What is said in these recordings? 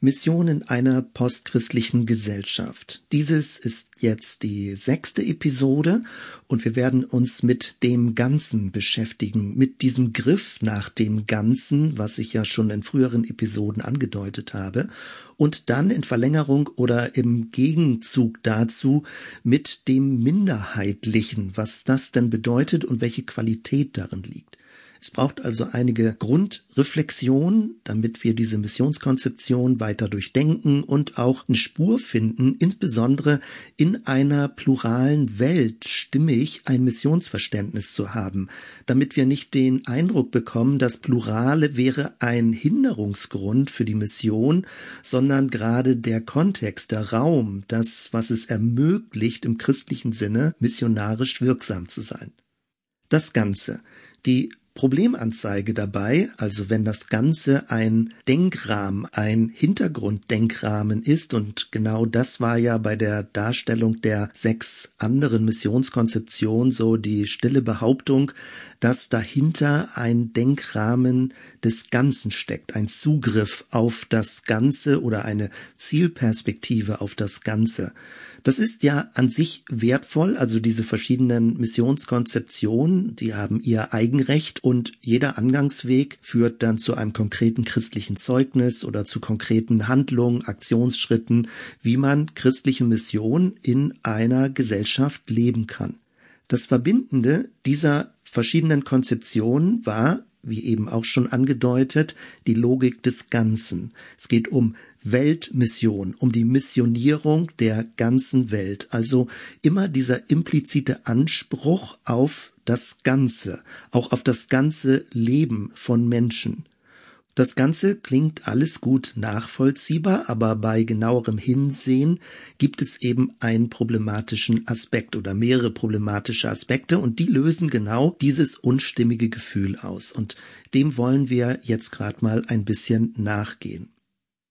Mission in einer postchristlichen Gesellschaft. Dieses ist jetzt die sechste Episode und wir werden uns mit dem Ganzen beschäftigen, mit diesem Griff nach dem Ganzen, was ich ja schon in früheren Episoden angedeutet habe, und dann in Verlängerung oder im Gegenzug dazu mit dem Minderheitlichen, was das denn bedeutet und welche Qualität darin liegt. Es braucht also einige Grundreflexion, damit wir diese Missionskonzeption weiter durchdenken und auch eine Spur finden, insbesondere in einer pluralen Welt stimmig ein Missionsverständnis zu haben, damit wir nicht den Eindruck bekommen, das Plurale wäre ein Hinderungsgrund für die Mission, sondern gerade der Kontext, der Raum, das, was es ermöglicht, im christlichen Sinne missionarisch wirksam zu sein. Das Ganze, die Problemanzeige dabei, also wenn das Ganze ein Denkrahmen, ein Hintergrunddenkrahmen ist, und genau das war ja bei der Darstellung der sechs anderen Missionskonzeptionen so die stille Behauptung, dass dahinter ein Denkrahmen des Ganzen steckt, ein Zugriff auf das Ganze oder eine Zielperspektive auf das Ganze. Das ist ja an sich wertvoll, also diese verschiedenen Missionskonzeptionen, die haben ihr Eigenrecht und jeder Angangsweg führt dann zu einem konkreten christlichen Zeugnis oder zu konkreten Handlungen, Aktionsschritten, wie man christliche Mission in einer Gesellschaft leben kann. Das Verbindende dieser verschiedenen Konzeptionen war wie eben auch schon angedeutet, die Logik des Ganzen. Es geht um Weltmission, um die Missionierung der ganzen Welt. Also immer dieser implizite Anspruch auf das Ganze, auch auf das ganze Leben von Menschen. Das Ganze klingt alles gut nachvollziehbar, aber bei genauerem Hinsehen gibt es eben einen problematischen Aspekt oder mehrere problematische Aspekte und die lösen genau dieses unstimmige Gefühl aus und dem wollen wir jetzt gerade mal ein bisschen nachgehen.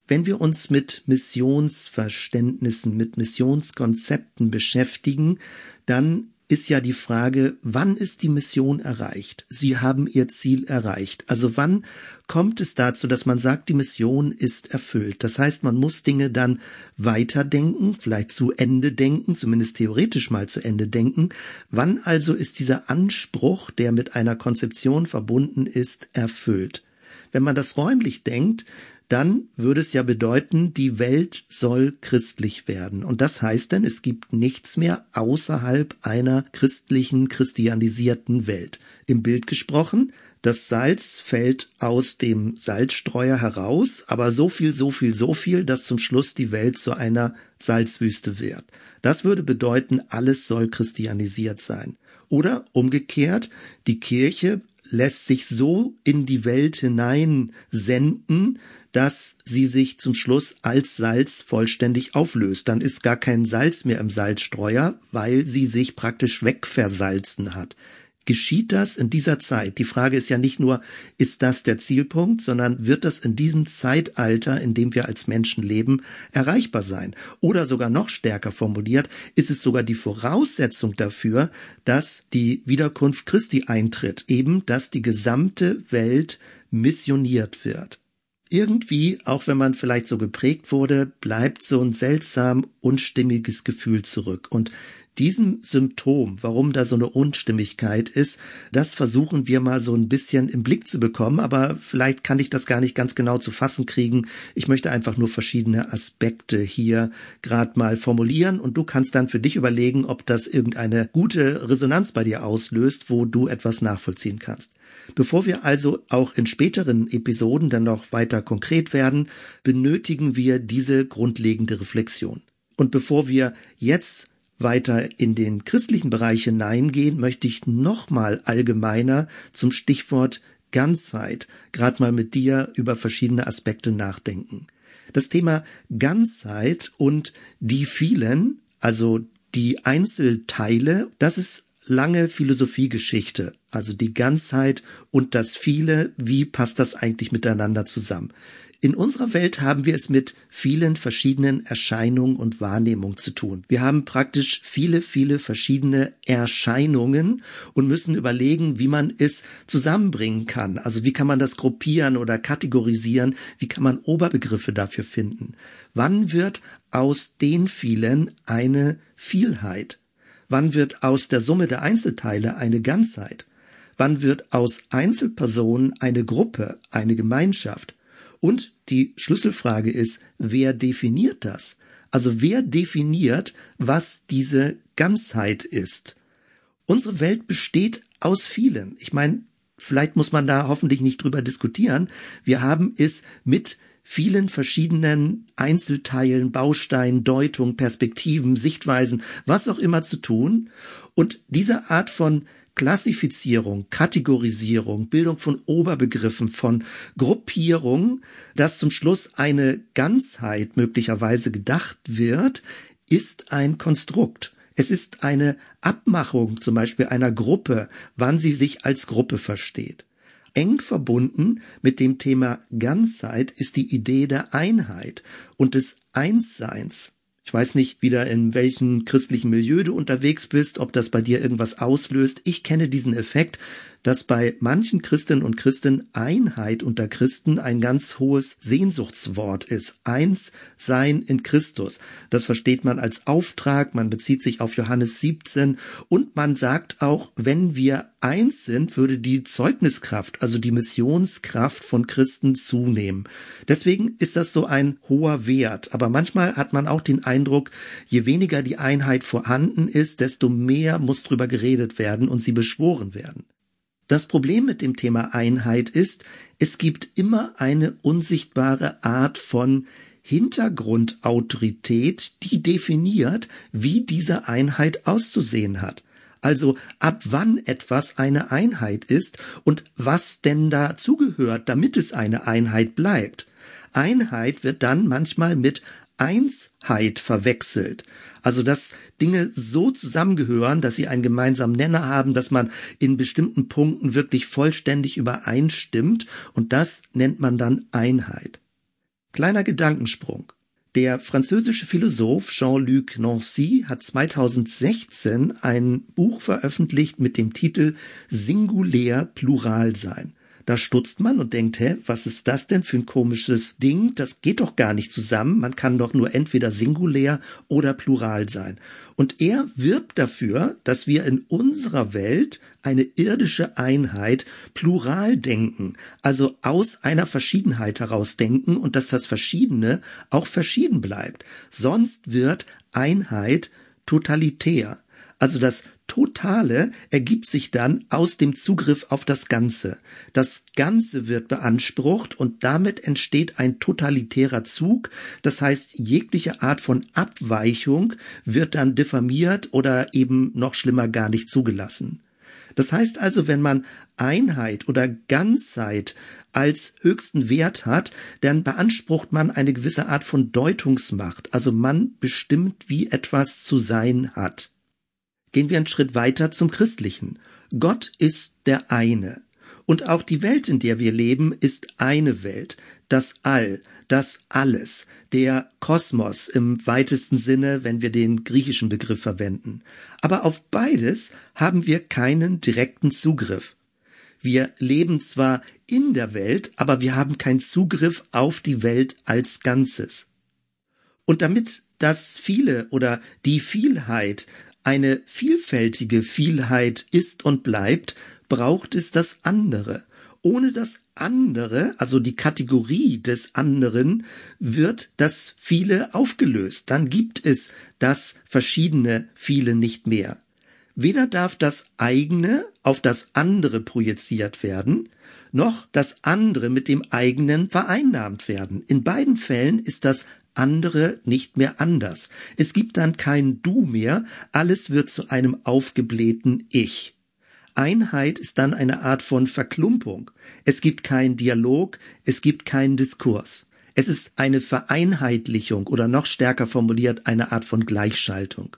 Wenn wir uns mit Missionsverständnissen, mit Missionskonzepten beschäftigen, dann ist ja die Frage, wann ist die Mission erreicht? Sie haben ihr Ziel erreicht. Also wann kommt es dazu, dass man sagt, die Mission ist erfüllt? Das heißt, man muss Dinge dann weiterdenken, vielleicht zu Ende denken, zumindest theoretisch mal zu Ende denken. Wann also ist dieser Anspruch, der mit einer Konzeption verbunden ist, erfüllt? Wenn man das räumlich denkt, dann würde es ja bedeuten, die Welt soll christlich werden. Und das heißt denn, es gibt nichts mehr außerhalb einer christlichen, christianisierten Welt. Im Bild gesprochen, das Salz fällt aus dem Salzstreuer heraus, aber so viel, so viel, so viel, dass zum Schluss die Welt zu einer Salzwüste wird. Das würde bedeuten, alles soll christianisiert sein. Oder umgekehrt, die Kirche lässt sich so in die Welt hinein senden, dass sie sich zum Schluss als Salz vollständig auflöst. Dann ist gar kein Salz mehr im Salzstreuer, weil sie sich praktisch wegversalzen hat. Geschieht das in dieser Zeit? Die Frage ist ja nicht nur, ist das der Zielpunkt, sondern wird das in diesem Zeitalter, in dem wir als Menschen leben, erreichbar sein? Oder sogar noch stärker formuliert, ist es sogar die Voraussetzung dafür, dass die Wiederkunft Christi eintritt, eben dass die gesamte Welt missioniert wird irgendwie, auch wenn man vielleicht so geprägt wurde, bleibt so ein seltsam unstimmiges Gefühl zurück. Und diesem Symptom, warum da so eine Unstimmigkeit ist, das versuchen wir mal so ein bisschen im Blick zu bekommen, aber vielleicht kann ich das gar nicht ganz genau zu fassen kriegen. Ich möchte einfach nur verschiedene Aspekte hier gerade mal formulieren und du kannst dann für dich überlegen, ob das irgendeine gute Resonanz bei dir auslöst, wo du etwas nachvollziehen kannst. Bevor wir also auch in späteren Episoden dann noch weiter konkret werden, benötigen wir diese grundlegende Reflexion. Und bevor wir jetzt weiter in den christlichen Bereich hineingehen, möchte ich nochmal allgemeiner zum Stichwort Ganzheit gerade mal mit dir über verschiedene Aspekte nachdenken. Das Thema Ganzheit und die vielen, also die Einzelteile, das ist lange Philosophiegeschichte, also die Ganzheit und das viele, wie passt das eigentlich miteinander zusammen? In unserer Welt haben wir es mit vielen verschiedenen Erscheinungen und Wahrnehmungen zu tun. Wir haben praktisch viele, viele verschiedene Erscheinungen und müssen überlegen, wie man es zusammenbringen kann. Also wie kann man das gruppieren oder kategorisieren? Wie kann man Oberbegriffe dafür finden? Wann wird aus den vielen eine Vielheit? Wann wird aus der Summe der Einzelteile eine Ganzheit? Wann wird aus Einzelpersonen eine Gruppe, eine Gemeinschaft? Und die Schlüsselfrage ist, wer definiert das? Also wer definiert, was diese Ganzheit ist? Unsere Welt besteht aus vielen. Ich meine, vielleicht muss man da hoffentlich nicht drüber diskutieren. Wir haben es mit vielen verschiedenen Einzelteilen, Bausteinen, Deutung, Perspektiven, Sichtweisen, was auch immer zu tun. Und diese Art von Klassifizierung, Kategorisierung, Bildung von Oberbegriffen, von Gruppierung, dass zum Schluss eine Ganzheit möglicherweise gedacht wird, ist ein Konstrukt. Es ist eine Abmachung zum Beispiel einer Gruppe, wann sie sich als Gruppe versteht. Eng verbunden mit dem Thema Ganzheit ist die Idee der Einheit und des Einsseins. Ich weiß nicht wieder, in welchem christlichen Milieu du unterwegs bist, ob das bei dir irgendwas auslöst. Ich kenne diesen Effekt, dass bei manchen Christinnen und Christen Einheit unter Christen ein ganz hohes Sehnsuchtswort ist. Eins sein in Christus. Das versteht man als Auftrag, man bezieht sich auf Johannes 17 und man sagt auch, wenn wir eins sind, würde die Zeugniskraft, also die Missionskraft von Christen zunehmen. Deswegen ist das so ein hoher Wert. Aber manchmal hat man auch den Eindruck, je weniger die Einheit vorhanden ist, desto mehr muss drüber geredet werden und sie beschworen werden. Das Problem mit dem Thema Einheit ist, es gibt immer eine unsichtbare Art von Hintergrundautorität, die definiert, wie diese Einheit auszusehen hat. Also ab wann etwas eine Einheit ist und was denn dazugehört, damit es eine Einheit bleibt. Einheit wird dann manchmal mit Einsheit verwechselt. Also dass Dinge so zusammengehören, dass sie einen gemeinsamen Nenner haben, dass man in bestimmten Punkten wirklich vollständig übereinstimmt und das nennt man dann Einheit. Kleiner Gedankensprung. Der französische Philosoph Jean-Luc Nancy hat 2016 ein Buch veröffentlicht mit dem Titel Singulär Plural sein. Da stutzt man und denkt, hä, was ist das denn für ein komisches Ding? Das geht doch gar nicht zusammen. Man kann doch nur entweder singulär oder plural sein. Und er wirbt dafür, dass wir in unserer Welt eine irdische Einheit plural denken, also aus einer Verschiedenheit heraus denken und dass das Verschiedene auch verschieden bleibt. Sonst wird Einheit totalitär. Also das Totale ergibt sich dann aus dem Zugriff auf das Ganze. Das Ganze wird beansprucht und damit entsteht ein totalitärer Zug. Das heißt, jegliche Art von Abweichung wird dann diffamiert oder eben noch schlimmer gar nicht zugelassen. Das heißt also, wenn man Einheit oder Ganzheit als höchsten Wert hat, dann beansprucht man eine gewisse Art von Deutungsmacht. Also man bestimmt, wie etwas zu sein hat. Gehen wir einen Schritt weiter zum Christlichen. Gott ist der eine. Und auch die Welt, in der wir leben, ist eine Welt. Das All, das Alles, der Kosmos im weitesten Sinne, wenn wir den griechischen Begriff verwenden. Aber auf beides haben wir keinen direkten Zugriff. Wir leben zwar in der Welt, aber wir haben keinen Zugriff auf die Welt als Ganzes. Und damit das viele oder die Vielheit eine vielfältige Vielheit ist und bleibt, braucht es das andere. Ohne das andere, also die Kategorie des anderen, wird das viele aufgelöst. Dann gibt es das verschiedene viele nicht mehr. Weder darf das eigene auf das andere projiziert werden, noch das andere mit dem eigenen vereinnahmt werden. In beiden Fällen ist das andere nicht mehr anders. Es gibt dann kein Du mehr, alles wird zu einem aufgeblähten Ich. Einheit ist dann eine Art von Verklumpung. Es gibt keinen Dialog, es gibt keinen Diskurs. Es ist eine Vereinheitlichung oder noch stärker formuliert eine Art von Gleichschaltung.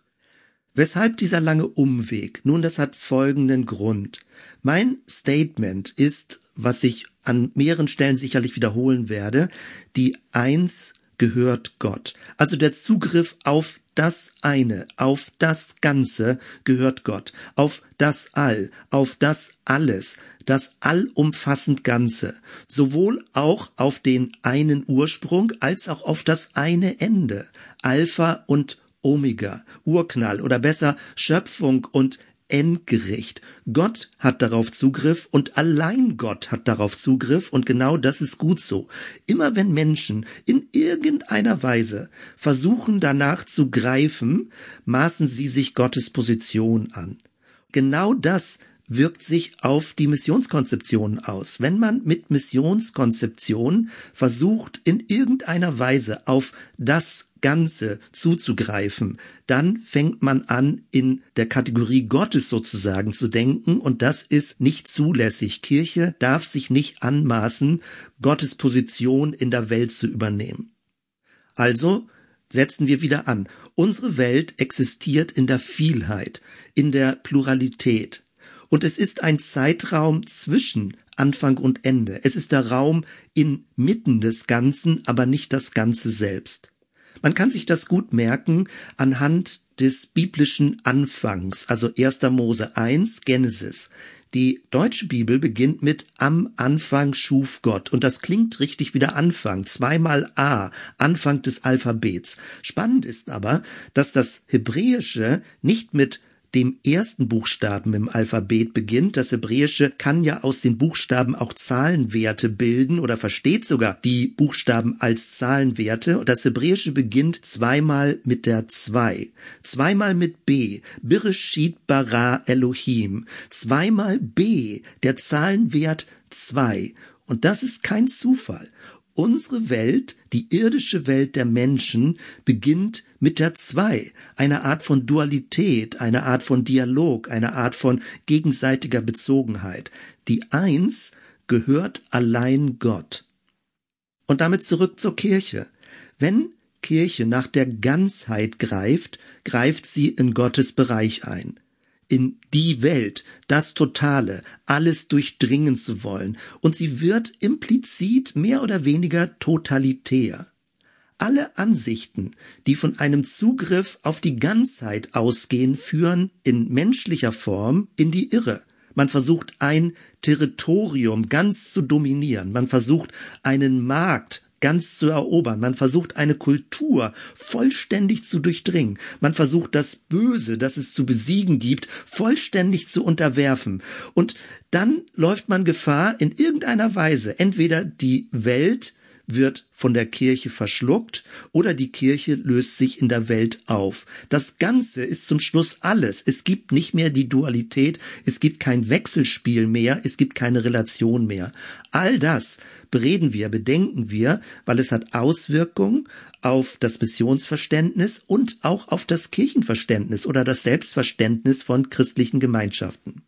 Weshalb dieser lange Umweg? Nun, das hat folgenden Grund. Mein Statement ist, was ich an mehreren Stellen sicherlich wiederholen werde, die Eins gehört Gott. Also der Zugriff auf das eine, auf das Ganze gehört Gott, auf das All, auf das Alles, das allumfassend Ganze, sowohl auch auf den einen Ursprung als auch auf das eine Ende, Alpha und Omega, Urknall oder besser Schöpfung und Endgericht. Gott hat darauf Zugriff und allein Gott hat darauf Zugriff und genau das ist gut so. Immer wenn Menschen in irgendeiner Weise versuchen danach zu greifen, maßen sie sich Gottes Position an. Genau das wirkt sich auf die Missionskonzeption aus. Wenn man mit Missionskonzeption versucht, in irgendeiner Weise auf das Ganze zuzugreifen, dann fängt man an, in der Kategorie Gottes sozusagen zu denken, und das ist nicht zulässig. Kirche darf sich nicht anmaßen, Gottes Position in der Welt zu übernehmen. Also setzen wir wieder an. Unsere Welt existiert in der Vielheit, in der Pluralität. Und es ist ein Zeitraum zwischen Anfang und Ende. Es ist der Raum inmitten des Ganzen, aber nicht das Ganze selbst. Man kann sich das gut merken anhand des biblischen Anfangs, also 1. Mose 1, Genesis. Die deutsche Bibel beginnt mit Am Anfang schuf Gott. Und das klingt richtig wie der Anfang. Zweimal A, Anfang des Alphabets. Spannend ist aber, dass das Hebräische nicht mit dem ersten Buchstaben im Alphabet beginnt. Das Hebräische kann ja aus den Buchstaben auch Zahlenwerte bilden oder versteht sogar die Buchstaben als Zahlenwerte. Das Hebräische beginnt zweimal mit der zwei, zweimal mit B, Bireshit bara Elohim, zweimal B, der Zahlenwert zwei. Und das ist kein Zufall. Unsere Welt, die irdische Welt der Menschen, beginnt mit der Zwei, einer Art von Dualität, einer Art von Dialog, einer Art von gegenseitiger Bezogenheit. Die Eins gehört allein Gott. Und damit zurück zur Kirche. Wenn Kirche nach der Ganzheit greift, greift sie in Gottes Bereich ein in die Welt, das Totale, alles durchdringen zu wollen, und sie wird implizit mehr oder weniger totalitär. Alle Ansichten, die von einem Zugriff auf die Ganzheit ausgehen, führen in menschlicher Form in die Irre. Man versucht ein Territorium ganz zu dominieren. Man versucht einen Markt ganz zu erobern. Man versucht eine Kultur vollständig zu durchdringen. Man versucht das Böse, das es zu besiegen gibt, vollständig zu unterwerfen. Und dann läuft man Gefahr, in irgendeiner Weise entweder die Welt wird von der Kirche verschluckt oder die Kirche löst sich in der Welt auf. Das Ganze ist zum Schluss alles. Es gibt nicht mehr die Dualität, es gibt kein Wechselspiel mehr, es gibt keine Relation mehr. All das bereden wir, bedenken wir, weil es hat Auswirkungen auf das Missionsverständnis und auch auf das Kirchenverständnis oder das Selbstverständnis von christlichen Gemeinschaften.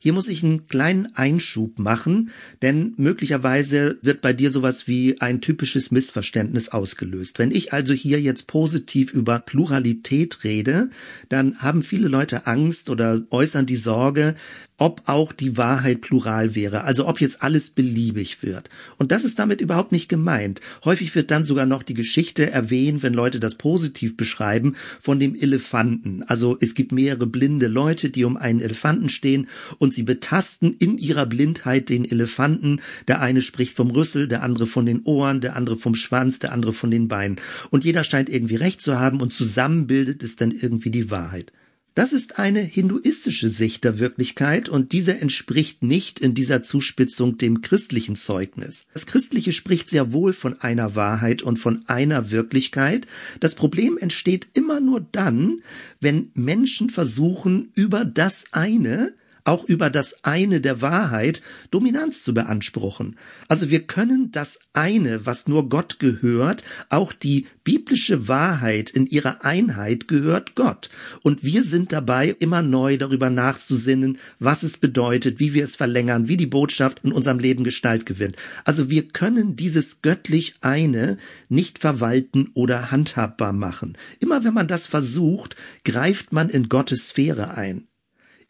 Hier muss ich einen kleinen Einschub machen, denn möglicherweise wird bei dir sowas wie ein typisches Missverständnis ausgelöst. Wenn ich also hier jetzt positiv über Pluralität rede, dann haben viele Leute Angst oder äußern die Sorge, ob auch die Wahrheit plural wäre, also ob jetzt alles beliebig wird. Und das ist damit überhaupt nicht gemeint. Häufig wird dann sogar noch die Geschichte erwähnt, wenn Leute das positiv beschreiben, von dem Elefanten. Also es gibt mehrere blinde Leute, die um einen Elefanten stehen und sie betasten in ihrer Blindheit den Elefanten. Der eine spricht vom Rüssel, der andere von den Ohren, der andere vom Schwanz, der andere von den Beinen. Und jeder scheint irgendwie recht zu haben und zusammen bildet es dann irgendwie die Wahrheit. Das ist eine hinduistische Sicht der Wirklichkeit und diese entspricht nicht in dieser Zuspitzung dem christlichen Zeugnis. Das Christliche spricht sehr wohl von einer Wahrheit und von einer Wirklichkeit. Das Problem entsteht immer nur dann, wenn Menschen versuchen, über das eine auch über das eine der Wahrheit Dominanz zu beanspruchen. Also wir können das eine, was nur Gott gehört, auch die biblische Wahrheit in ihrer Einheit gehört Gott. Und wir sind dabei, immer neu darüber nachzusinnen, was es bedeutet, wie wir es verlängern, wie die Botschaft in unserem Leben Gestalt gewinnt. Also wir können dieses göttlich eine nicht verwalten oder handhabbar machen. Immer wenn man das versucht, greift man in Gottes Sphäre ein.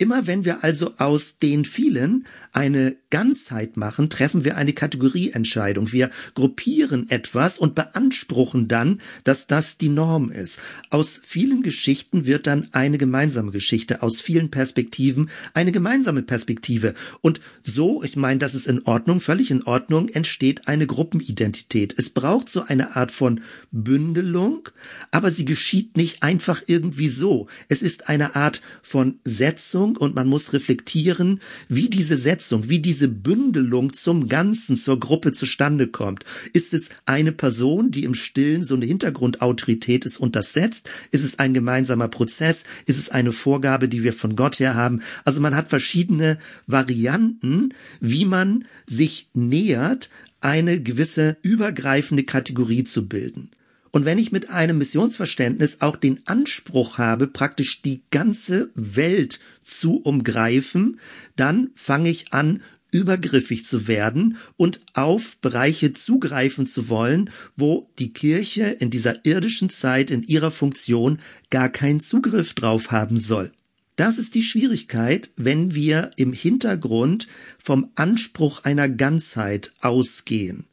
Immer wenn wir also aus den vielen eine Ganzheit machen, treffen wir eine Kategorieentscheidung. Wir gruppieren etwas und beanspruchen dann, dass das die Norm ist. Aus vielen Geschichten wird dann eine gemeinsame Geschichte, aus vielen Perspektiven eine gemeinsame Perspektive. Und so, ich meine, das ist in Ordnung, völlig in Ordnung, entsteht eine Gruppenidentität. Es braucht so eine Art von Bündelung, aber sie geschieht nicht einfach irgendwie so. Es ist eine Art von Setzung und man muss reflektieren, wie diese Setzung, wie diese Bündelung zum Ganzen, zur Gruppe zustande kommt. Ist es eine Person, die im Stillen so eine Hintergrundautorität ist und das setzt? Ist es ein gemeinsamer Prozess? Ist es eine Vorgabe, die wir von Gott her haben? Also man hat verschiedene Varianten, wie man sich nähert, eine gewisse übergreifende Kategorie zu bilden. Und wenn ich mit einem Missionsverständnis auch den Anspruch habe, praktisch die ganze Welt zu umgreifen, dann fange ich an, übergriffig zu werden und auf Bereiche zugreifen zu wollen, wo die Kirche in dieser irdischen Zeit in ihrer Funktion gar keinen Zugriff drauf haben soll. Das ist die Schwierigkeit, wenn wir im Hintergrund vom Anspruch einer Ganzheit ausgehen.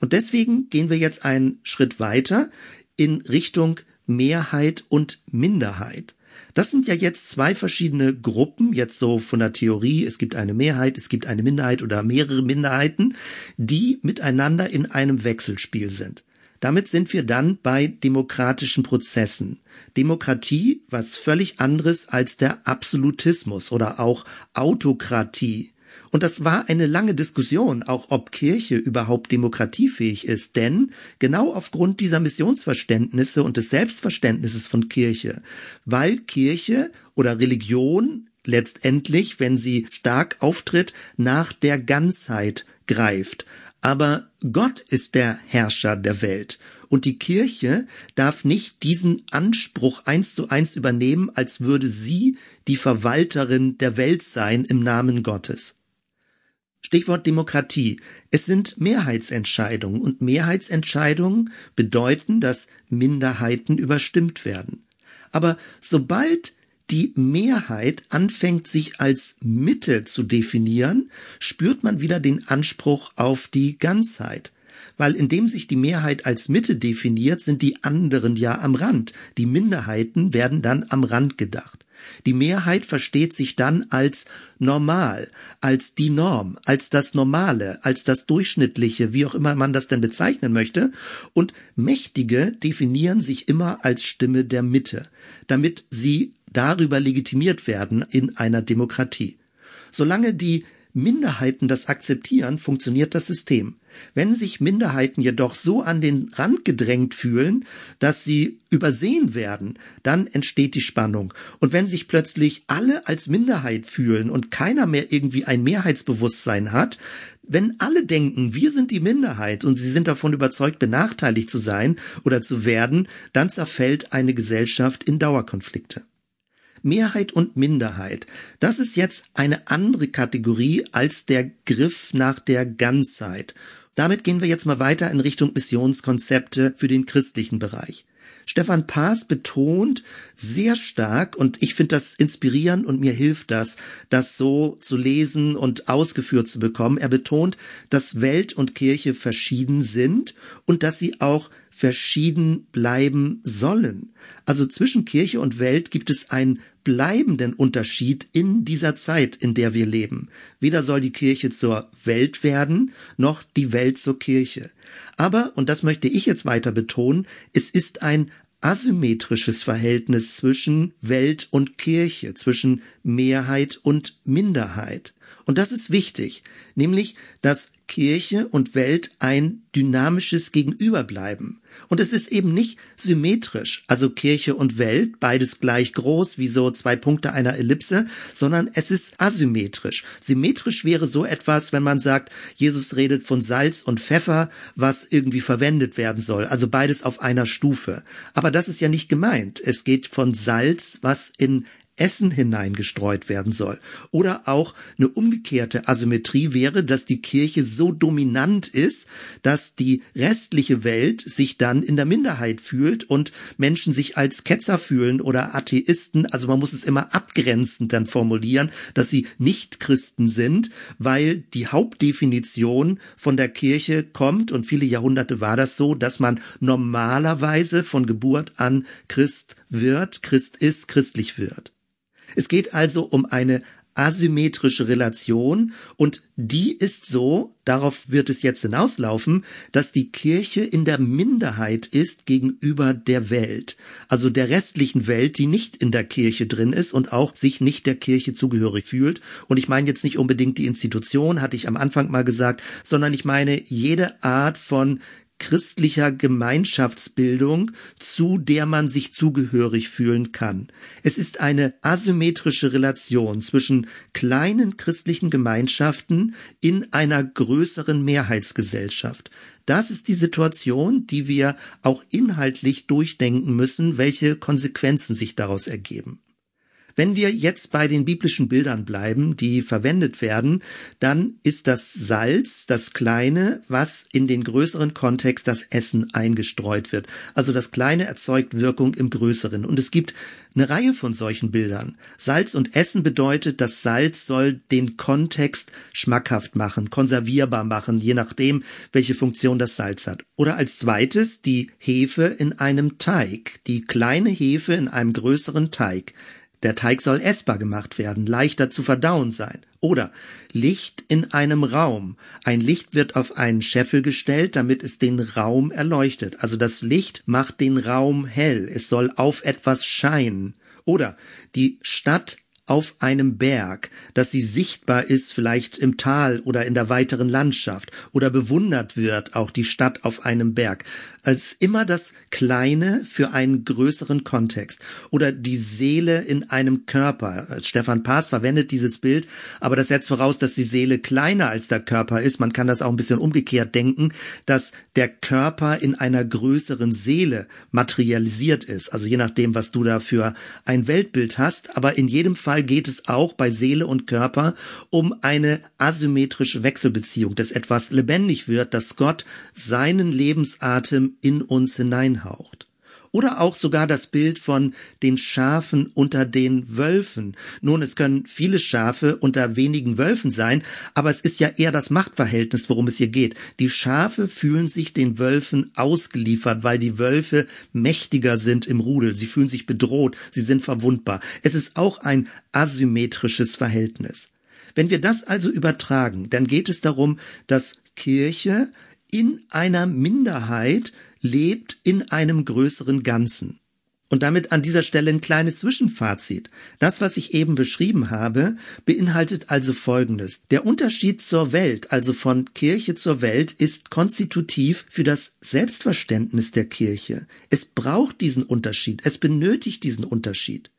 Und deswegen gehen wir jetzt einen Schritt weiter in Richtung Mehrheit und Minderheit. Das sind ja jetzt zwei verschiedene Gruppen, jetzt so von der Theorie, es gibt eine Mehrheit, es gibt eine Minderheit oder mehrere Minderheiten, die miteinander in einem Wechselspiel sind. Damit sind wir dann bei demokratischen Prozessen. Demokratie, was völlig anderes als der Absolutismus oder auch Autokratie. Und das war eine lange Diskussion, auch ob Kirche überhaupt demokratiefähig ist, denn genau aufgrund dieser Missionsverständnisse und des Selbstverständnisses von Kirche, weil Kirche oder Religion letztendlich, wenn sie stark auftritt, nach der Ganzheit greift. Aber Gott ist der Herrscher der Welt und die Kirche darf nicht diesen Anspruch eins zu eins übernehmen, als würde sie die Verwalterin der Welt sein im Namen Gottes. Stichwort Demokratie. Es sind Mehrheitsentscheidungen und Mehrheitsentscheidungen bedeuten, dass Minderheiten überstimmt werden. Aber sobald die Mehrheit anfängt, sich als Mitte zu definieren, spürt man wieder den Anspruch auf die Ganzheit. Weil indem sich die Mehrheit als Mitte definiert, sind die anderen ja am Rand. Die Minderheiten werden dann am Rand gedacht. Die Mehrheit versteht sich dann als normal, als die Norm, als das Normale, als das Durchschnittliche, wie auch immer man das denn bezeichnen möchte, und Mächtige definieren sich immer als Stimme der Mitte, damit sie darüber legitimiert werden in einer Demokratie. Solange die Minderheiten das akzeptieren, funktioniert das System. Wenn sich Minderheiten jedoch so an den Rand gedrängt fühlen, dass sie übersehen werden, dann entsteht die Spannung. Und wenn sich plötzlich alle als Minderheit fühlen und keiner mehr irgendwie ein Mehrheitsbewusstsein hat, wenn alle denken, wir sind die Minderheit und sie sind davon überzeugt, benachteiligt zu sein oder zu werden, dann zerfällt eine Gesellschaft in Dauerkonflikte. Mehrheit und Minderheit. Das ist jetzt eine andere Kategorie als der Griff nach der Ganzheit. Damit gehen wir jetzt mal weiter in Richtung Missionskonzepte für den christlichen Bereich. Stefan Paas betont sehr stark, und ich finde das inspirierend und mir hilft das, das so zu lesen und ausgeführt zu bekommen. Er betont, dass Welt und Kirche verschieden sind und dass sie auch verschieden bleiben sollen. Also zwischen Kirche und Welt gibt es einen bleibenden Unterschied in dieser Zeit, in der wir leben. Weder soll die Kirche zur Welt werden, noch die Welt zur Kirche. Aber, und das möchte ich jetzt weiter betonen, es ist ein asymmetrisches Verhältnis zwischen Welt und Kirche, zwischen Mehrheit und Minderheit. Und das ist wichtig, nämlich, dass Kirche und Welt ein dynamisches Gegenüber bleiben. Und es ist eben nicht symmetrisch, also Kirche und Welt, beides gleich groß, wie so zwei Punkte einer Ellipse, sondern es ist asymmetrisch. Symmetrisch wäre so etwas, wenn man sagt, Jesus redet von Salz und Pfeffer, was irgendwie verwendet werden soll, also beides auf einer Stufe. Aber das ist ja nicht gemeint. Es geht von Salz, was in Essen hineingestreut werden soll. Oder auch eine umgekehrte Asymmetrie wäre, dass die Kirche so dominant ist, dass die restliche Welt sich dann in der Minderheit fühlt und Menschen sich als Ketzer fühlen oder Atheisten. Also man muss es immer abgrenzend dann formulieren, dass sie nicht Christen sind, weil die Hauptdefinition von der Kirche kommt und viele Jahrhunderte war das so, dass man normalerweise von Geburt an Christ wird, Christ ist, christlich wird. Es geht also um eine asymmetrische Relation und die ist so, darauf wird es jetzt hinauslaufen, dass die Kirche in der Minderheit ist gegenüber der Welt, also der restlichen Welt, die nicht in der Kirche drin ist und auch sich nicht der Kirche zugehörig fühlt. Und ich meine jetzt nicht unbedingt die Institution, hatte ich am Anfang mal gesagt, sondern ich meine jede Art von christlicher Gemeinschaftsbildung, zu der man sich zugehörig fühlen kann. Es ist eine asymmetrische Relation zwischen kleinen christlichen Gemeinschaften in einer größeren Mehrheitsgesellschaft. Das ist die Situation, die wir auch inhaltlich durchdenken müssen, welche Konsequenzen sich daraus ergeben. Wenn wir jetzt bei den biblischen Bildern bleiben, die verwendet werden, dann ist das Salz das Kleine, was in den größeren Kontext das Essen eingestreut wird. Also das Kleine erzeugt Wirkung im Größeren. Und es gibt eine Reihe von solchen Bildern. Salz und Essen bedeutet, das Salz soll den Kontext schmackhaft machen, konservierbar machen, je nachdem, welche Funktion das Salz hat. Oder als zweites die Hefe in einem Teig, die kleine Hefe in einem größeren Teig. Der Teig soll essbar gemacht werden, leichter zu verdauen sein. Oder Licht in einem Raum. Ein Licht wird auf einen Scheffel gestellt, damit es den Raum erleuchtet. Also das Licht macht den Raum hell. Es soll auf etwas scheinen. Oder die Stadt auf einem Berg, dass sie sichtbar ist, vielleicht im Tal oder in der weiteren Landschaft oder bewundert wird, auch die Stadt auf einem Berg. Es ist immer das Kleine für einen größeren Kontext oder die Seele in einem Körper. Stefan Paas verwendet dieses Bild, aber das setzt voraus, dass die Seele kleiner als der Körper ist. Man kann das auch ein bisschen umgekehrt denken, dass der Körper in einer größeren Seele materialisiert ist. Also je nachdem, was du da für ein Weltbild hast. Aber in jedem Fall geht es auch bei Seele und Körper um eine asymmetrische Wechselbeziehung, dass etwas lebendig wird, dass Gott seinen Lebensatem in uns hineinhaucht. Oder auch sogar das Bild von den Schafen unter den Wölfen. Nun, es können viele Schafe unter wenigen Wölfen sein, aber es ist ja eher das Machtverhältnis, worum es hier geht. Die Schafe fühlen sich den Wölfen ausgeliefert, weil die Wölfe mächtiger sind im Rudel. Sie fühlen sich bedroht, sie sind verwundbar. Es ist auch ein asymmetrisches Verhältnis. Wenn wir das also übertragen, dann geht es darum, dass Kirche in einer Minderheit lebt in einem größeren Ganzen. Und damit an dieser Stelle ein kleines Zwischenfazit. Das, was ich eben beschrieben habe, beinhaltet also Folgendes. Der Unterschied zur Welt, also von Kirche zur Welt, ist konstitutiv für das Selbstverständnis der Kirche. Es braucht diesen Unterschied. Es benötigt diesen Unterschied.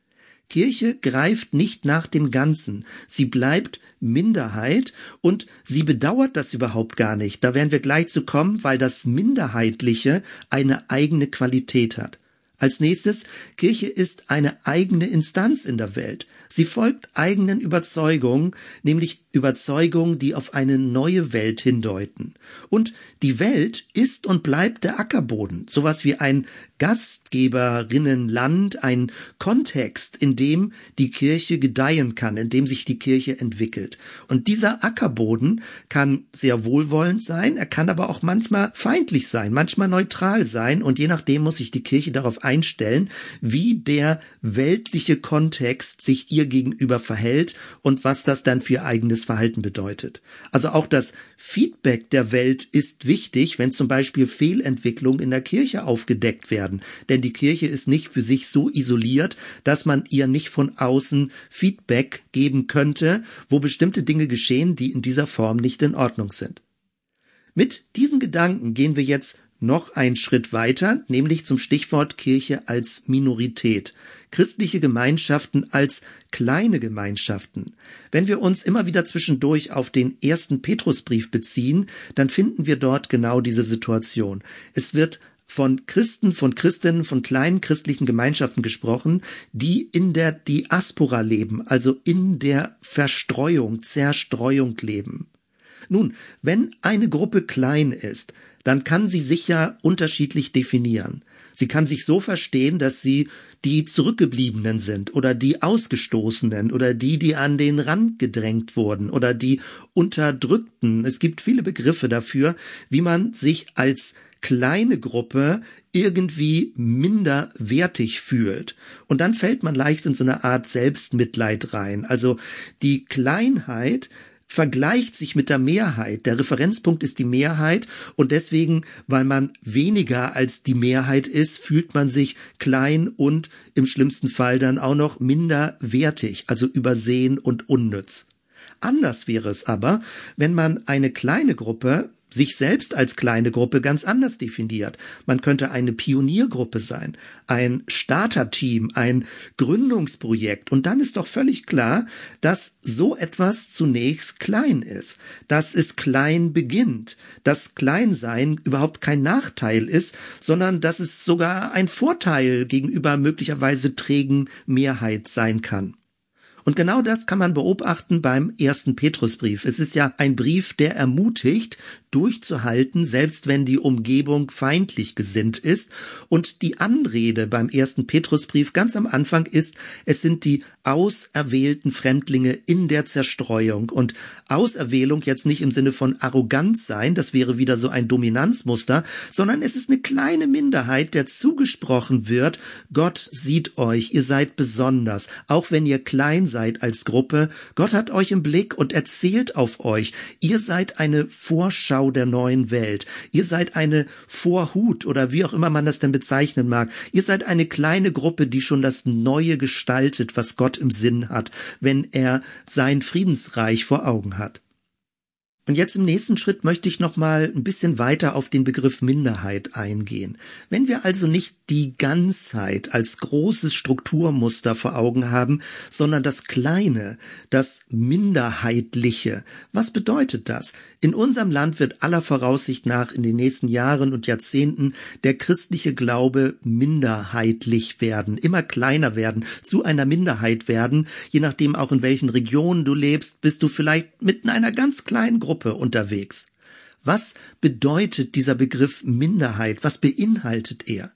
Kirche greift nicht nach dem Ganzen. Sie bleibt Minderheit und sie bedauert das überhaupt gar nicht. Da werden wir gleich zu kommen, weil das Minderheitliche eine eigene Qualität hat. Als nächstes, Kirche ist eine eigene Instanz in der Welt. Sie folgt eigenen Überzeugungen, nämlich Überzeugungen, die auf eine neue Welt hindeuten. Und die Welt ist und bleibt der Ackerboden, sowas wie ein Gastgeberinnenland, ein Kontext, in dem die Kirche gedeihen kann, in dem sich die Kirche entwickelt. Und dieser Ackerboden kann sehr wohlwollend sein, er kann aber auch manchmal feindlich sein, manchmal neutral sein und je nachdem muss sich die Kirche darauf einstellen, wie der weltliche Kontext sich ihr gegenüber verhält und was das dann für eigenes Verhalten bedeutet. Also auch das Feedback der Welt ist wichtig, wenn zum Beispiel Fehlentwicklungen in der Kirche aufgedeckt werden. Denn die Kirche ist nicht für sich so isoliert, dass man ihr nicht von außen Feedback geben könnte, wo bestimmte Dinge geschehen, die in dieser Form nicht in Ordnung sind. Mit diesen Gedanken gehen wir jetzt noch einen Schritt weiter, nämlich zum Stichwort Kirche als Minorität christliche Gemeinschaften als kleine Gemeinschaften. Wenn wir uns immer wieder zwischendurch auf den ersten Petrusbrief beziehen, dann finden wir dort genau diese Situation. Es wird von Christen, von Christinnen, von kleinen christlichen Gemeinschaften gesprochen, die in der Diaspora leben, also in der Verstreuung, Zerstreuung leben. Nun, wenn eine Gruppe klein ist, dann kann sie sich ja unterschiedlich definieren. Sie kann sich so verstehen, dass sie die Zurückgebliebenen sind oder die Ausgestoßenen oder die, die an den Rand gedrängt wurden oder die Unterdrückten. Es gibt viele Begriffe dafür, wie man sich als kleine Gruppe irgendwie minderwertig fühlt. Und dann fällt man leicht in so eine Art Selbstmitleid rein. Also die Kleinheit vergleicht sich mit der Mehrheit. Der Referenzpunkt ist die Mehrheit und deswegen, weil man weniger als die Mehrheit ist, fühlt man sich klein und im schlimmsten Fall dann auch noch minderwertig, also übersehen und unnütz. Anders wäre es aber, wenn man eine kleine Gruppe sich selbst als kleine Gruppe ganz anders definiert. Man könnte eine Pioniergruppe sein, ein Starterteam, ein Gründungsprojekt. Und dann ist doch völlig klar, dass so etwas zunächst klein ist, dass es klein beginnt, dass Kleinsein überhaupt kein Nachteil ist, sondern dass es sogar ein Vorteil gegenüber möglicherweise trägen Mehrheit sein kann. Und genau das kann man beobachten beim ersten Petrusbrief. Es ist ja ein Brief, der ermutigt, durchzuhalten, selbst wenn die Umgebung feindlich gesinnt ist. Und die Anrede beim ersten Petrusbrief ganz am Anfang ist, es sind die auserwählten Fremdlinge in der Zerstreuung. Und Auserwählung jetzt nicht im Sinne von Arroganz sein, das wäre wieder so ein Dominanzmuster, sondern es ist eine kleine Minderheit, der zugesprochen wird, Gott sieht euch, ihr seid besonders, auch wenn ihr klein seid als Gruppe, Gott hat euch im Blick und erzählt auf euch, ihr seid eine Vorschau der neuen Welt, ihr seid eine Vorhut oder wie auch immer man das denn bezeichnen mag, ihr seid eine kleine Gruppe, die schon das Neue gestaltet, was Gott im Sinn hat, wenn er sein Friedensreich vor Augen hat. Und jetzt im nächsten Schritt möchte ich noch mal ein bisschen weiter auf den Begriff Minderheit eingehen. Wenn wir also nicht die Ganzheit als großes Strukturmuster vor Augen haben, sondern das Kleine, das Minderheitliche, was bedeutet das? In unserem Land wird aller Voraussicht nach in den nächsten Jahren und Jahrzehnten der christliche Glaube minderheitlich werden, immer kleiner werden, zu einer Minderheit werden, je nachdem auch in welchen Regionen du lebst, bist du vielleicht mitten einer ganz kleinen Gruppe unterwegs. Was bedeutet dieser Begriff Minderheit? Was beinhaltet er?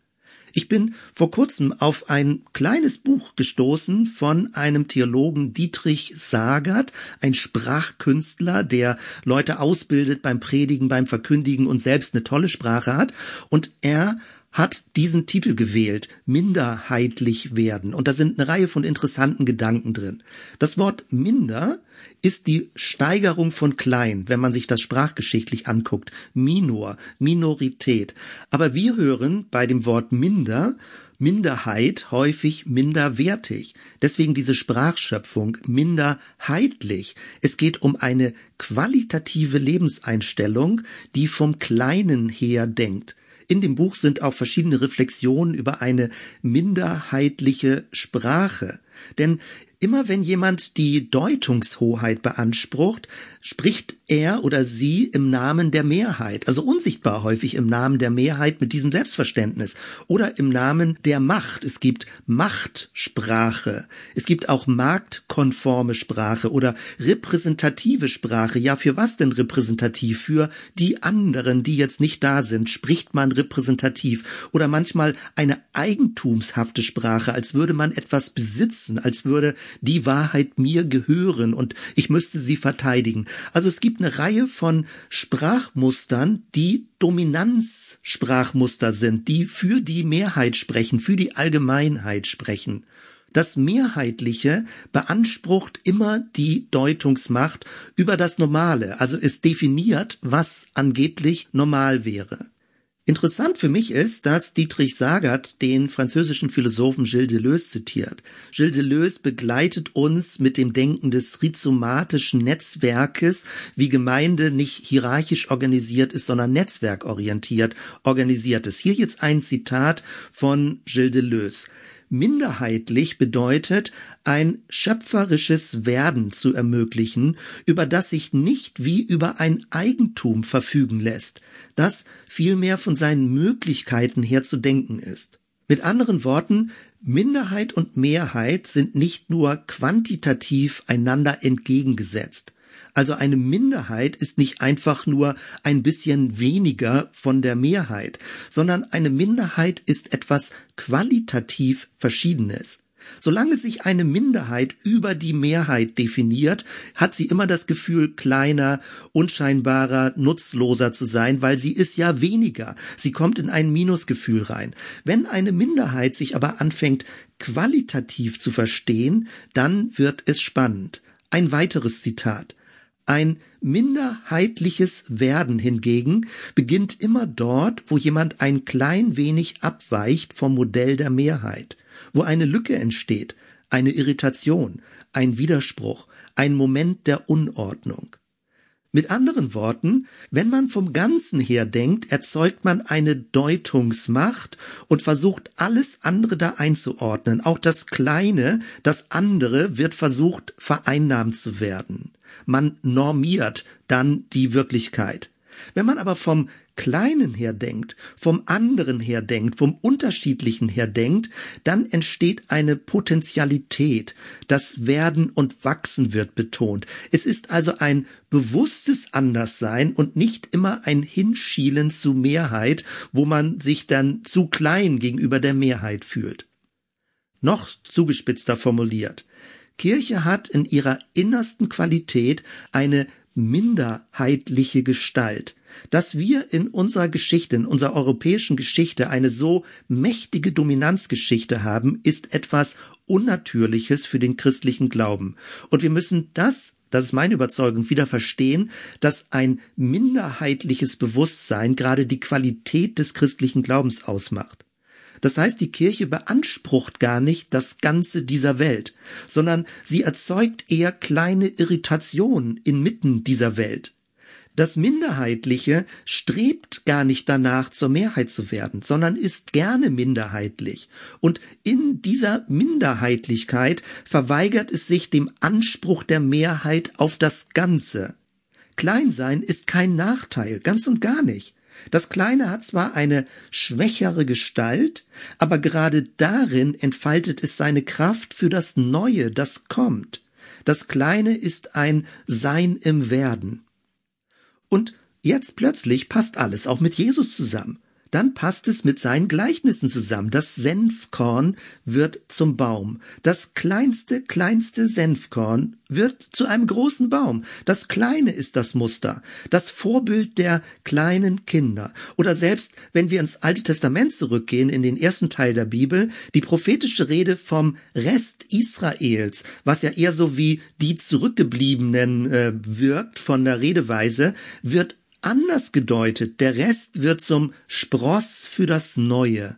Ich bin vor kurzem auf ein kleines Buch gestoßen von einem Theologen Dietrich Sagert, ein Sprachkünstler, der Leute ausbildet beim Predigen, beim Verkündigen und selbst eine tolle Sprache hat. Und er hat diesen Titel gewählt, minderheitlich werden. Und da sind eine Reihe von interessanten Gedanken drin. Das Wort minder ist die Steigerung von klein, wenn man sich das sprachgeschichtlich anguckt. Minor, Minorität. Aber wir hören bei dem Wort minder Minderheit häufig minderwertig. Deswegen diese Sprachschöpfung minderheitlich. Es geht um eine qualitative Lebenseinstellung, die vom Kleinen her denkt. In dem Buch sind auch verschiedene Reflexionen über eine minderheitliche Sprache. Denn immer wenn jemand die Deutungshoheit beansprucht, spricht er oder sie im Namen der Mehrheit, also unsichtbar häufig im Namen der Mehrheit mit diesem Selbstverständnis oder im Namen der Macht. Es gibt Machtsprache, es gibt auch marktkonforme Sprache oder repräsentative Sprache. Ja, für was denn repräsentativ? Für die anderen, die jetzt nicht da sind, spricht man repräsentativ oder manchmal eine eigentumshafte Sprache, als würde man etwas besitzen, als würde die Wahrheit mir gehören und ich müsste sie verteidigen. Also es gibt eine Reihe von Sprachmustern, die Dominanzsprachmuster sind, die für die Mehrheit sprechen, für die Allgemeinheit sprechen. Das Mehrheitliche beansprucht immer die Deutungsmacht über das Normale, also es definiert, was angeblich normal wäre. Interessant für mich ist, dass Dietrich Sagert den französischen Philosophen Gilles Deleuze zitiert. Gilles Deleuze begleitet uns mit dem Denken des rhizomatischen Netzwerkes, wie Gemeinde nicht hierarchisch organisiert ist, sondern netzwerkorientiert organisiert ist. Hier jetzt ein Zitat von Gilles Deleuze. Minderheitlich bedeutet, ein schöpferisches Werden zu ermöglichen, über das sich nicht wie über ein Eigentum verfügen lässt, das vielmehr von seinen Möglichkeiten her zu denken ist. Mit anderen Worten, Minderheit und Mehrheit sind nicht nur quantitativ einander entgegengesetzt. Also eine Minderheit ist nicht einfach nur ein bisschen weniger von der Mehrheit, sondern eine Minderheit ist etwas qualitativ Verschiedenes. Solange sich eine Minderheit über die Mehrheit definiert, hat sie immer das Gefühl, kleiner, unscheinbarer, nutzloser zu sein, weil sie ist ja weniger. Sie kommt in ein Minusgefühl rein. Wenn eine Minderheit sich aber anfängt, qualitativ zu verstehen, dann wird es spannend. Ein weiteres Zitat. Ein minderheitliches Werden hingegen beginnt immer dort, wo jemand ein klein wenig abweicht vom Modell der Mehrheit, wo eine Lücke entsteht, eine Irritation, ein Widerspruch, ein Moment der Unordnung. Mit anderen Worten, wenn man vom Ganzen her denkt, erzeugt man eine Deutungsmacht und versucht alles andere da einzuordnen. Auch das Kleine, das andere wird versucht vereinnahmt zu werden. Man normiert dann die Wirklichkeit. Wenn man aber vom Kleinen her denkt, vom anderen her denkt, vom Unterschiedlichen her denkt, dann entsteht eine Potentialität. Das Werden und Wachsen wird betont. Es ist also ein bewusstes Anderssein und nicht immer ein Hinschielen zu Mehrheit, wo man sich dann zu klein gegenüber der Mehrheit fühlt. Noch zugespitzter formuliert. Kirche hat in ihrer innersten Qualität eine minderheitliche Gestalt. Dass wir in unserer Geschichte, in unserer europäischen Geschichte eine so mächtige Dominanzgeschichte haben, ist etwas Unnatürliches für den christlichen Glauben. Und wir müssen das das ist meine Überzeugung, wieder verstehen, dass ein minderheitliches Bewusstsein gerade die Qualität des christlichen Glaubens ausmacht. Das heißt, die Kirche beansprucht gar nicht das Ganze dieser Welt, sondern sie erzeugt eher kleine Irritationen inmitten dieser Welt. Das Minderheitliche strebt gar nicht danach, zur Mehrheit zu werden, sondern ist gerne minderheitlich. Und in dieser Minderheitlichkeit verweigert es sich dem Anspruch der Mehrheit auf das Ganze. Kleinsein ist kein Nachteil, ganz und gar nicht. Das Kleine hat zwar eine schwächere Gestalt, aber gerade darin entfaltet es seine Kraft für das Neue, das kommt. Das Kleine ist ein Sein im Werden. Und jetzt plötzlich passt alles auch mit Jesus zusammen dann passt es mit seinen Gleichnissen zusammen. Das Senfkorn wird zum Baum. Das kleinste, kleinste Senfkorn wird zu einem großen Baum. Das Kleine ist das Muster, das Vorbild der kleinen Kinder. Oder selbst, wenn wir ins Alte Testament zurückgehen, in den ersten Teil der Bibel, die prophetische Rede vom Rest Israels, was ja eher so wie die Zurückgebliebenen äh, wirkt von der Redeweise, wird anders gedeutet. Der Rest wird zum Spross für das Neue.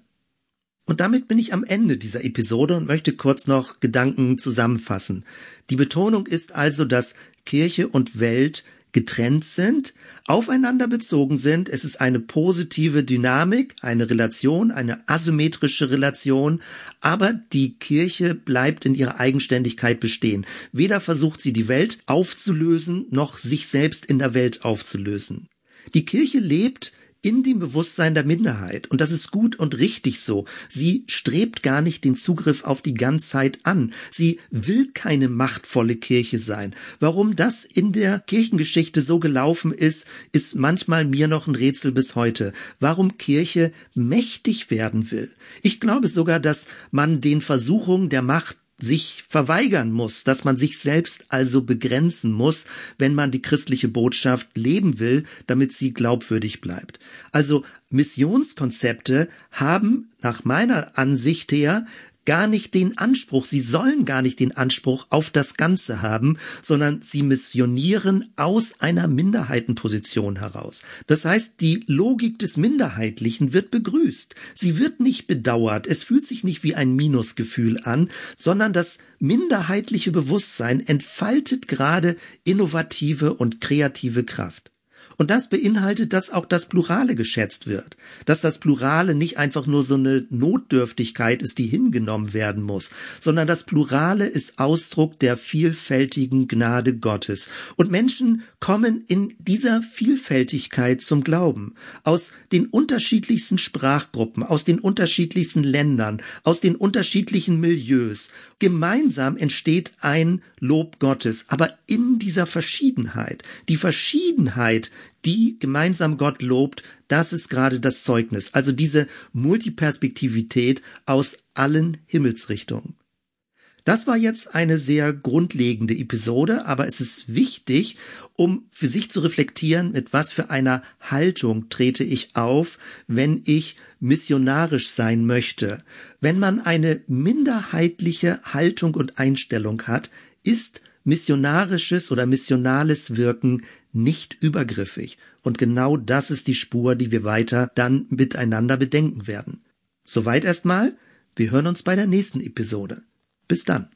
Und damit bin ich am Ende dieser Episode und möchte kurz noch Gedanken zusammenfassen. Die Betonung ist also, dass Kirche und Welt getrennt sind, aufeinander bezogen sind. Es ist eine positive Dynamik, eine Relation, eine asymmetrische Relation, aber die Kirche bleibt in ihrer Eigenständigkeit bestehen. Weder versucht sie die Welt aufzulösen, noch sich selbst in der Welt aufzulösen. Die Kirche lebt in dem Bewusstsein der Minderheit. Und das ist gut und richtig so. Sie strebt gar nicht den Zugriff auf die Ganzheit an. Sie will keine machtvolle Kirche sein. Warum das in der Kirchengeschichte so gelaufen ist, ist manchmal mir noch ein Rätsel bis heute. Warum Kirche mächtig werden will. Ich glaube sogar, dass man den Versuchungen der Macht sich verweigern muss, dass man sich selbst also begrenzen muss, wenn man die christliche Botschaft leben will, damit sie glaubwürdig bleibt. Also Missionskonzepte haben nach meiner Ansicht her gar nicht den Anspruch, sie sollen gar nicht den Anspruch auf das Ganze haben, sondern sie missionieren aus einer Minderheitenposition heraus. Das heißt, die Logik des Minderheitlichen wird begrüßt. Sie wird nicht bedauert. Es fühlt sich nicht wie ein Minusgefühl an, sondern das minderheitliche Bewusstsein entfaltet gerade innovative und kreative Kraft. Und das beinhaltet, dass auch das Plurale geschätzt wird. Dass das Plurale nicht einfach nur so eine Notdürftigkeit ist, die hingenommen werden muss, sondern das Plurale ist Ausdruck der vielfältigen Gnade Gottes. Und Menschen kommen in dieser Vielfältigkeit zum Glauben. Aus den unterschiedlichsten Sprachgruppen, aus den unterschiedlichsten Ländern, aus den unterschiedlichen Milieus. Gemeinsam entsteht ein Lob Gottes, aber in dieser Verschiedenheit. Die Verschiedenheit, die gemeinsam Gott lobt, das ist gerade das Zeugnis. Also diese Multiperspektivität aus allen Himmelsrichtungen. Das war jetzt eine sehr grundlegende Episode, aber es ist wichtig, um für sich zu reflektieren, mit was für einer Haltung trete ich auf, wenn ich missionarisch sein möchte. Wenn man eine minderheitliche Haltung und Einstellung hat, ist missionarisches oder missionales Wirken nicht übergriffig. Und genau das ist die Spur, die wir weiter dann miteinander bedenken werden. Soweit erstmal. Wir hören uns bei der nächsten Episode. Bis dann.